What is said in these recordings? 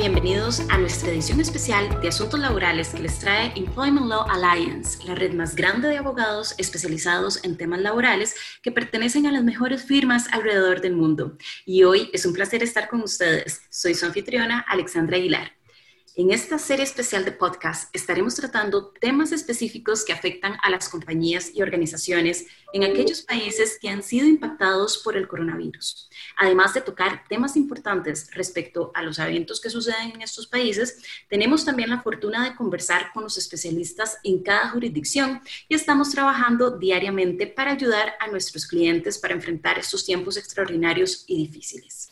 bienvenidos a nuestra edición especial de Asuntos Laborales que les trae Employment Law Alliance, la red más grande de abogados especializados en temas laborales que pertenecen a las mejores firmas alrededor del mundo. Y hoy es un placer estar con ustedes. Soy su anfitriona, Alexandra Aguilar. En esta serie especial de podcast estaremos tratando temas específicos que afectan a las compañías y organizaciones en aquellos países que han sido impactados por el coronavirus. Además de tocar temas importantes respecto a los eventos que suceden en estos países, tenemos también la fortuna de conversar con los especialistas en cada jurisdicción y estamos trabajando diariamente para ayudar a nuestros clientes para enfrentar estos tiempos extraordinarios y difíciles.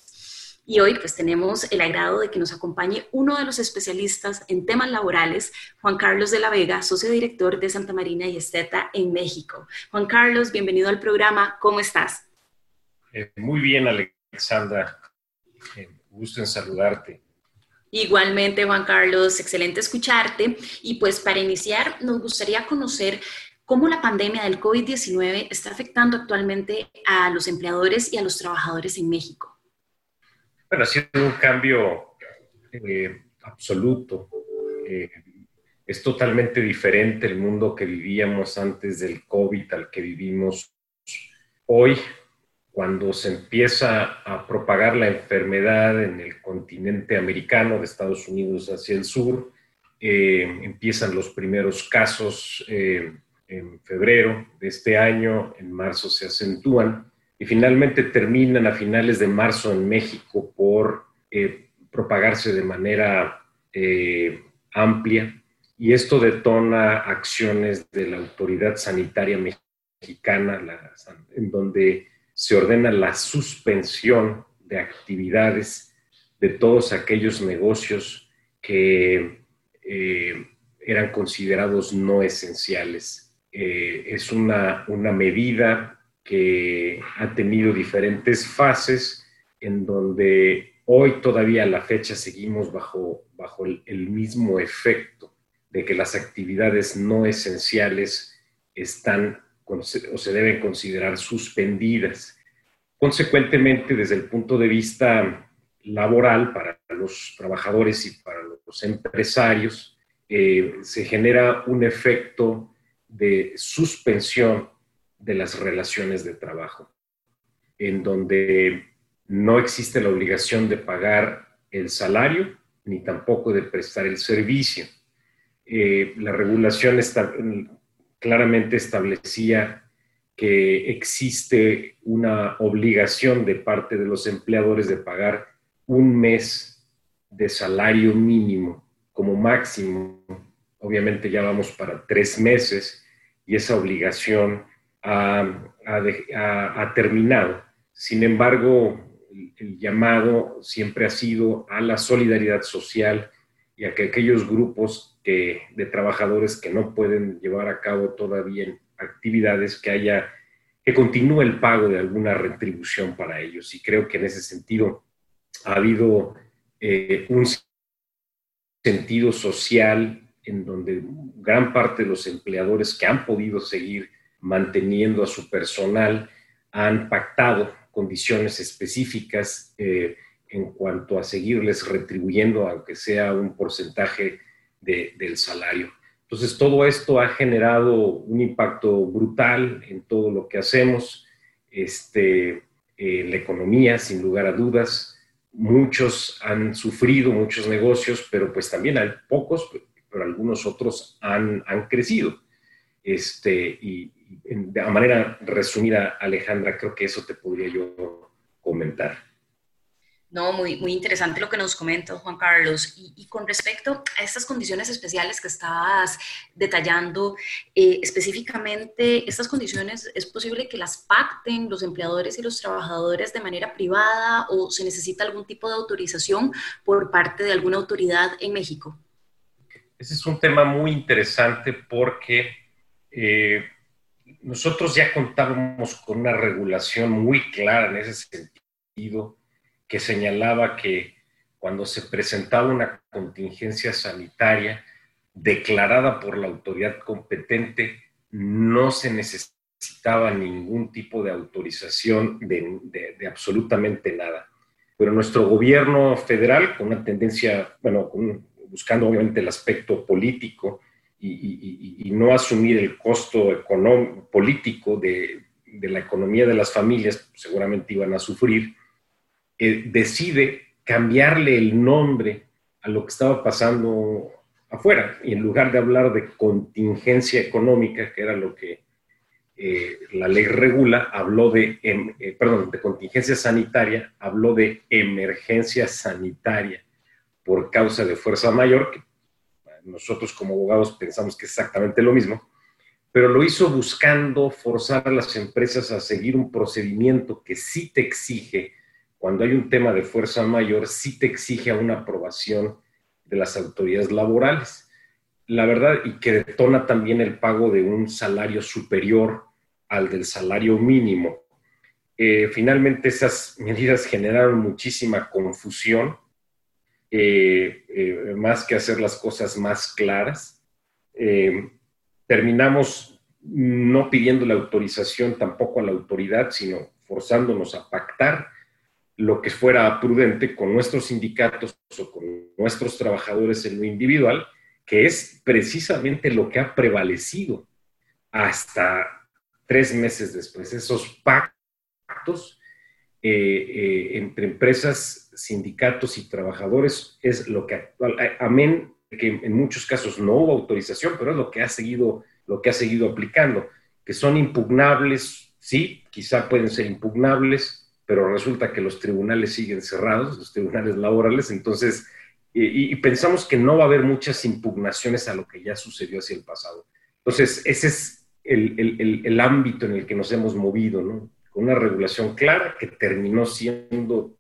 Y hoy pues tenemos el agrado de que nos acompañe uno de los especialistas en temas laborales, Juan Carlos de la Vega, socio director de Santa Marina y Esteta en México. Juan Carlos, bienvenido al programa. ¿Cómo estás? Eh, muy bien, Alexandra. Eh, gusto en saludarte. Igualmente, Juan Carlos, excelente escucharte. Y pues para iniciar, nos gustaría conocer cómo la pandemia del COVID-19 está afectando actualmente a los empleadores y a los trabajadores en México. Bueno, ha sido un cambio eh, absoluto. Eh, es totalmente diferente el mundo que vivíamos antes del COVID al que vivimos hoy, cuando se empieza a propagar la enfermedad en el continente americano, de Estados Unidos hacia el sur. Eh, empiezan los primeros casos en febrero de este año, en marzo se acentúan y finalmente terminan a finales de marzo en México por eh, propagarse de manera eh, amplia y esto detona acciones de la autoridad sanitaria mexicana en donde se ordena la suspensión de actividades de todos aquellos negocios que eh, eran considerados no esenciales. es una, una medida que ha tenido diferentes fases en donde hoy todavía a la fecha seguimos bajo, bajo el, mismo efecto de que las actividades no esenciales están o se deben considerar suspendidas. Consecuentemente, desde el punto de vista laboral para los trabajadores y para los empresarios, eh, se genera un efecto de suspensión de las relaciones de trabajo, en donde no existe la obligación de pagar el salario ni tampoco de prestar el servicio. Eh, la regulación claramente establecía que existe una obligación de parte de los empleadores de pagar un mes de salario mínimo como máximo. Obviamente ya vamos para tres meses y esa obligación ha, terminado. Sin embargo, el, llamado siempre ha sido a la solidaridad social y a que aquellos grupos de trabajadores que no pueden llevar a cabo todavía actividades, que haya, que continúe el pago de alguna retribución para ellos. Y creo que en ese sentido ha habido eh, un sentido social en donde gran parte de los empleadores que han podido seguir manteniendo a su personal, han pactado condiciones específicas eh, en cuanto a seguirles retribuyendo, aunque sea un porcentaje del salario. Entonces, todo esto ha generado un impacto brutal en todo lo que hacemos, este, en la economía, sin lugar a dudas. Muchos han sufrido, muchos negocios, pero pues también hay pocos, pero algunos otros han, han crecido. Este, y, de manera resumida, Alejandra, creo que eso te podría yo comentar. No, muy, muy interesante lo que nos comenta Juan Carlos. Y, con respecto a estas condiciones especiales que estabas detallando, eh, específicamente, ¿estas condiciones es posible que las pacten los empleadores y los trabajadores de manera privada o se necesita algún tipo de autorización por parte de alguna autoridad en México? Ese es un tema muy interesante porque eh, nosotros ya contábamos con una regulación muy clara en ese sentido que señalaba que cuando se presentaba una contingencia sanitaria declarada por la autoridad competente, no se necesitaba ningún tipo de autorización de, absolutamente nada. pero nuestro gobierno federal, con una tendencia, bueno, buscando obviamente el aspecto político y, no asumir el costo económico, político de, la economía de las familias, seguramente iban a sufrir, eh, decide cambiarle el nombre a lo que estaba pasando afuera. Y en lugar de hablar de contingencia económica, que era lo que eh, la ley regula, habló de, em, eh, perdón, de contingencia sanitaria, habló de emergencia sanitaria por causa de fuerza mayor, que nosotros como abogados pensamos que es exactamente lo mismo, pero lo hizo buscando forzar a las empresas a seguir un procedimiento que sí te exige, cuando hay un tema de fuerza mayor, sí te exige una aprobación de las autoridades laborales. La verdad, y que detona también el pago de un salario superior al del salario mínimo. Eh, finalmente esas medidas generaron muchísima confusión, eh, eh, más que hacer las cosas más claras. terminamos no pidiendo la autorización tampoco a la autoridad, sino forzándonos a pactar lo que fuera prudente con nuestros sindicatos o con nuestros trabajadores en lo individual, que es precisamente lo que ha prevalecido hasta tres meses después. Esos pactos eh, eh, entre empresas, sindicatos y trabajadores es lo que amén, que en muchos casos no hubo autorización, pero es lo que ha seguido, lo que ha seguido aplicando, que son impugnables, sí, quizá pueden ser impugnables, pero resulta que los tribunales siguen cerrados, los tribunales laborales, entonces, y, pensamos que no va a haber muchas impugnaciones a lo que ya sucedió hacia el pasado. Entonces, ese es el, el, ámbito en el que nos hemos movido, ¿no? Una regulación clara que terminó siendo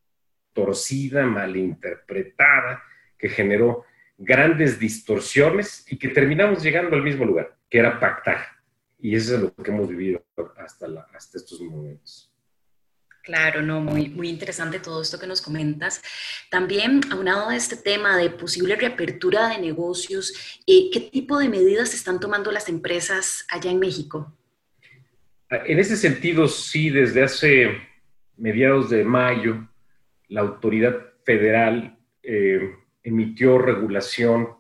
torcida, malinterpretada, que generó grandes distorsiones y que terminamos llegando al mismo lugar, que era pactar. Y eso es lo que hemos vivido hasta, hasta estos momentos. Claro, no, muy, muy interesante todo esto que nos comentas. También, aunado a este tema de posible reapertura de negocios, eh, ¿qué tipo de medidas están tomando las empresas allá en México? En ese sentido, sí, desde hace mediados de mayo, la autoridad federal eh, emitió regulación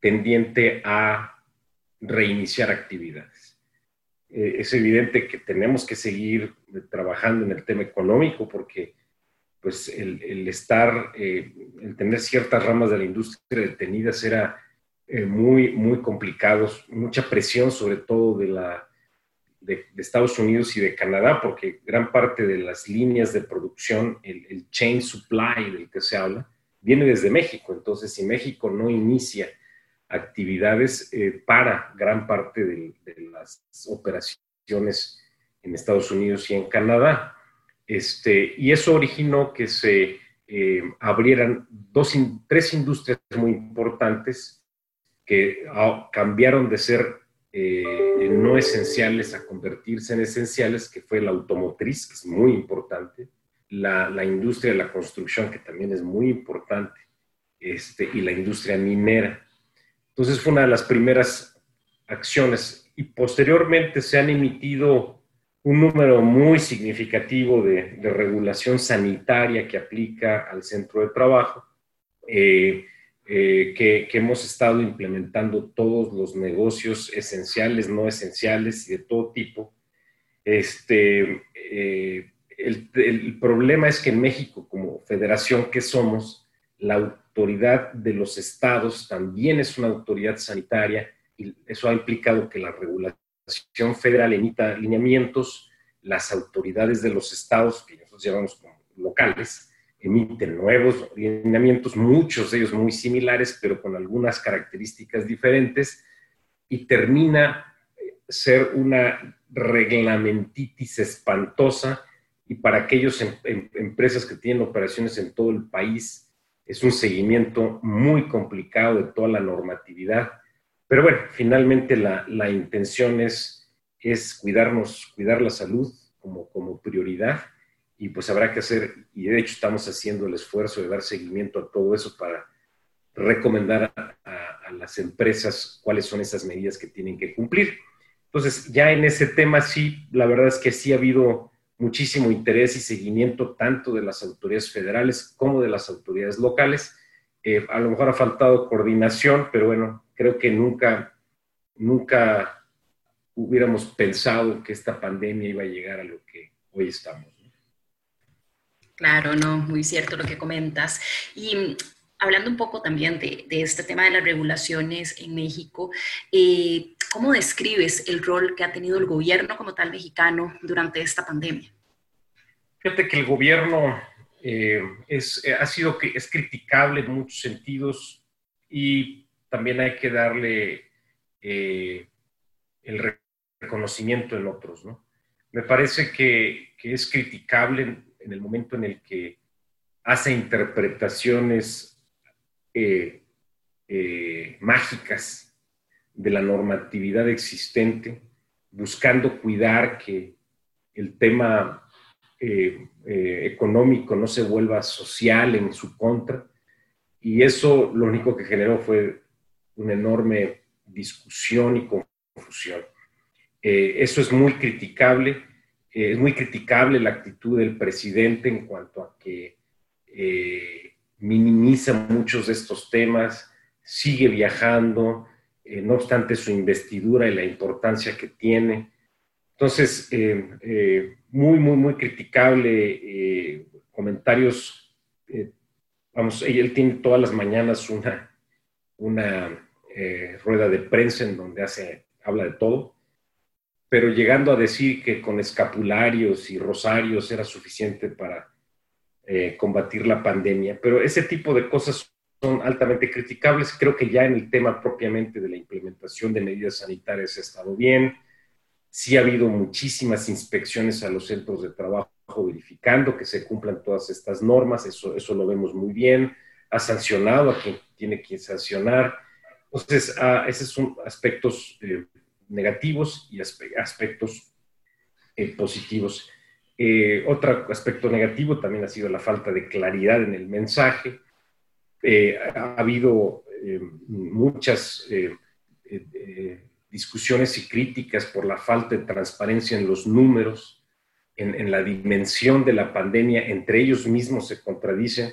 pendiente a reiniciar actividades. Eh, es evidente que tenemos que seguir trabajando en el tema económico porque pues el, estar, eh, el tener ciertas ramas de la industria detenidas era muy, muy complicado, mucha presión sobre todo de, la, de, Estados Unidos y de Canadá, porque gran parte de las líneas de producción, el, el chain supply del que se habla, viene desde México. Entonces, si México no inicia actividades eh, para gran parte de, las operaciones en Estados Unidos y en Canadá. Este, y eso originó que se eh, abrieran dos, tres industrias muy importantes que ah, cambiaron de ser eh, no esenciales a convertirse en esenciales, que fue la automotriz, que es muy importante, la, la industria de la construcción, que también es muy importante, este, y la industria minera. Entonces fue una de las primeras acciones y posteriormente se han emitido un número muy significativo de, regulación sanitaria que aplica al centro de trabajo, eh, eh, que, hemos estado implementando todos los negocios esenciales, no esenciales y de todo tipo. Este, eh, el, el, problema es que en México, como federación que somos, la autoridad de los estados también es una autoridad sanitaria y eso ha implicado que la regulación federal emita lineamientos, las autoridades de los estados, que nosotros llamamos como locales, emiten nuevos lineamientos, muchos de ellos muy similares, pero con algunas características diferentes, y termina eh, ser una reglamentitis espantosa y para aquellas em, em, empresas que tienen operaciones en todo el país, es un seguimiento muy complicado de toda la normatividad. Pero bueno, finalmente la, la intención es, es cuidarnos, cuidar la salud como, como prioridad y pues habrá que hacer, y de hecho estamos haciendo el esfuerzo de dar seguimiento a todo eso para recomendar a, las empresas cuáles son esas medidas que tienen que cumplir. Entonces, ya en ese tema sí, la verdad es que sí ha habido muchísimo interés y seguimiento tanto de las autoridades federales como de las autoridades locales. Eh, a lo mejor ha faltado coordinación, pero bueno, creo que nunca, nunca hubiéramos pensado que esta pandemia iba a llegar a lo que hoy estamos. Claro, no, muy cierto lo que comentas. Y hablando un poco también de, este tema de las regulaciones en México, eh, ¿cómo describes el rol que ha tenido el gobierno como tal mexicano durante esta pandemia? Fíjate que el gobierno eh, es, ha sido es criticable en muchos sentidos y también hay que darle eh, el reconocimiento en otros. ¿no? Me parece que, que es criticable en el momento en el que hace interpretaciones eh, eh, mágicas de la normatividad existente, buscando cuidar que el tema eh, económico no se vuelva social en su contra. Y eso lo único que generó fue una enorme discusión y confusión. eso es muy criticable. Es muy criticable la actitud del presidente en cuanto a que minimiza muchos de estos temas, sigue viajando, eh, no obstante su investidura y la importancia que tiene. Entonces, eh, eh, muy, muy, muy criticable, comentarios, vamos, él tiene todas las mañanas una, una rueda de prensa en donde hace, habla de todo, pero llegando a decir que con escapularios y rosarios era suficiente para eh, combatir la pandemia. Pero ese tipo de cosas son altamente criticables. Creo que ya en el tema propiamente de la implementación de medidas sanitarias ha estado bien. Sí ha habido muchísimas inspecciones a los centros de trabajo verificando que se cumplan todas estas normas, eso, eso lo vemos muy bien. Ha sancionado a quien tiene que sancionar. Entonces, ah, esos son aspectos eh, negativos y aspectos eh, positivos. Eh, otro aspecto negativo también ha sido la falta de claridad en el mensaje. Eh, ha habido muchas discusiones y críticas por la falta de transparencia en los números, en, la dimensión de la pandemia. Entre ellos mismos se contradicen.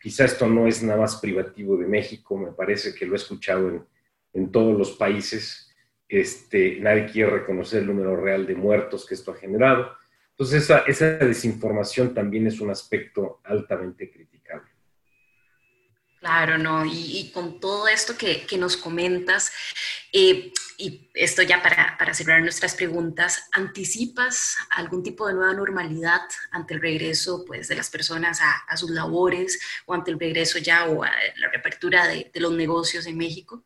Quizá esto no es nada más privativo de México, me parece que lo he escuchado en, en todos los países. Este, nadie quiere reconocer el número real de muertos que esto ha generado. Entonces, esa, desinformación también es un aspecto altamente criticable. Claro, no, y, con todo esto que, nos comentas, eh, y esto ya para, para, cerrar nuestras preguntas, ¿anticipas algún tipo de nueva normalidad ante el regreso pues, de las personas a, sus labores o ante el regreso ya o a la reapertura de, de los negocios en México?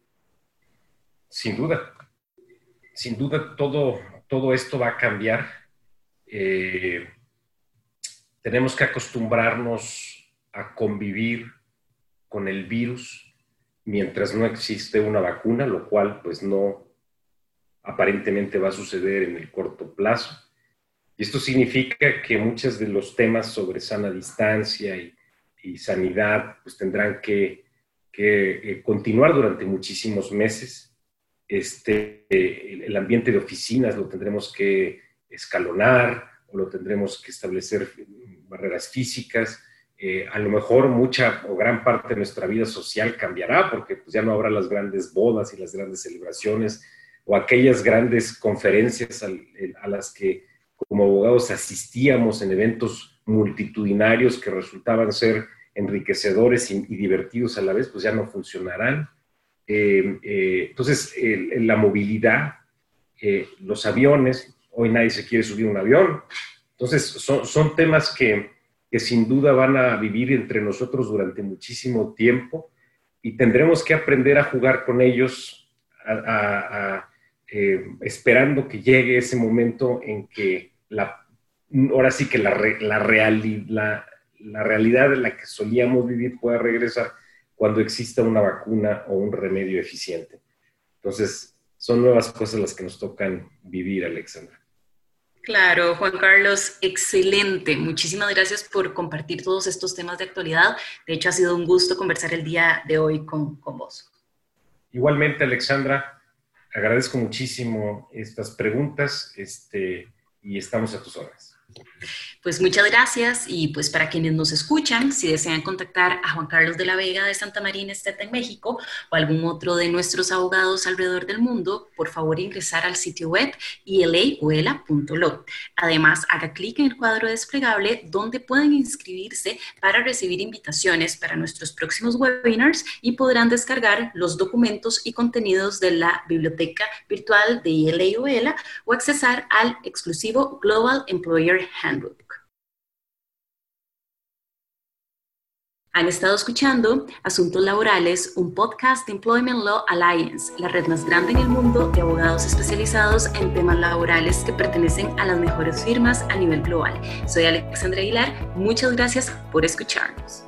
Sin duda, sin duda todo, todo esto va a cambiar eh, tenemos que acostumbrarnos a convivir con el virus mientras no existe una vacuna, lo cual pues no aparentemente va a suceder en el corto plazo. Y esto significa que muchos de los temas sobre sana distancia y, sanidad pues tendrán que, eh, continuar durante muchísimos meses. Este, el ambiente de oficinas lo tendremos que escalonar o lo tendremos que establecer barreras físicas. Eh, a lo mejor mucha o gran parte de nuestra vida social cambiará porque pues, ya no habrá las grandes bodas y las grandes celebraciones o aquellas grandes conferencias a las que como abogados asistíamos en eventos multitudinarios que resultaban ser enriquecedores y, divertidos a la vez, pues ya no funcionarán. Eh, eh, entonces, la movilidad, los aviones, hoy nadie se quiere subir un avión. Entonces, son, temas que, sin duda van a vivir entre nosotros durante muchísimo tiempo y tendremos que aprender a jugar con ellos, eh, esperando que llegue ese momento en que la, ahora sí que la, la, la realidad en la que solíamos vivir pueda regresar cuando exista una vacuna o un remedio eficiente. Entonces, son nuevas cosas las que nos tocan vivir, Alexandra. Claro, Juan Carlos, excelente. Muchísimas gracias por compartir todos estos temas de actualidad. De hecho, ha sido un gusto conversar el día de hoy con, vos. Igualmente, Alexandra, agradezco muchísimo estas preguntas este, y estamos a tus órdenes. Pues muchas gracias y pues para quienes nos escuchan, si desean contactar a Juan Carlos de la Vega de Santa Marina Esteta en México o algún otro de nuestros abogados alrededor del mundo, por favor ingresar al sitio web ilauela.lo. Además, haga clic en el cuadro desplegable donde pueden inscribirse para recibir invitaciones para nuestros próximos webinars y podrán descargar los documentos y contenidos de la biblioteca virtual de ILA o accesar al exclusivo Global Employer Handbook. Han estado escuchando Asuntos Laborales, un podcast de Employment Law Alliance, la red más grande en el mundo de abogados especializados en temas laborales que pertenecen a las mejores firmas a nivel global. Soy Alexandra Aguilar, muchas gracias por escucharnos.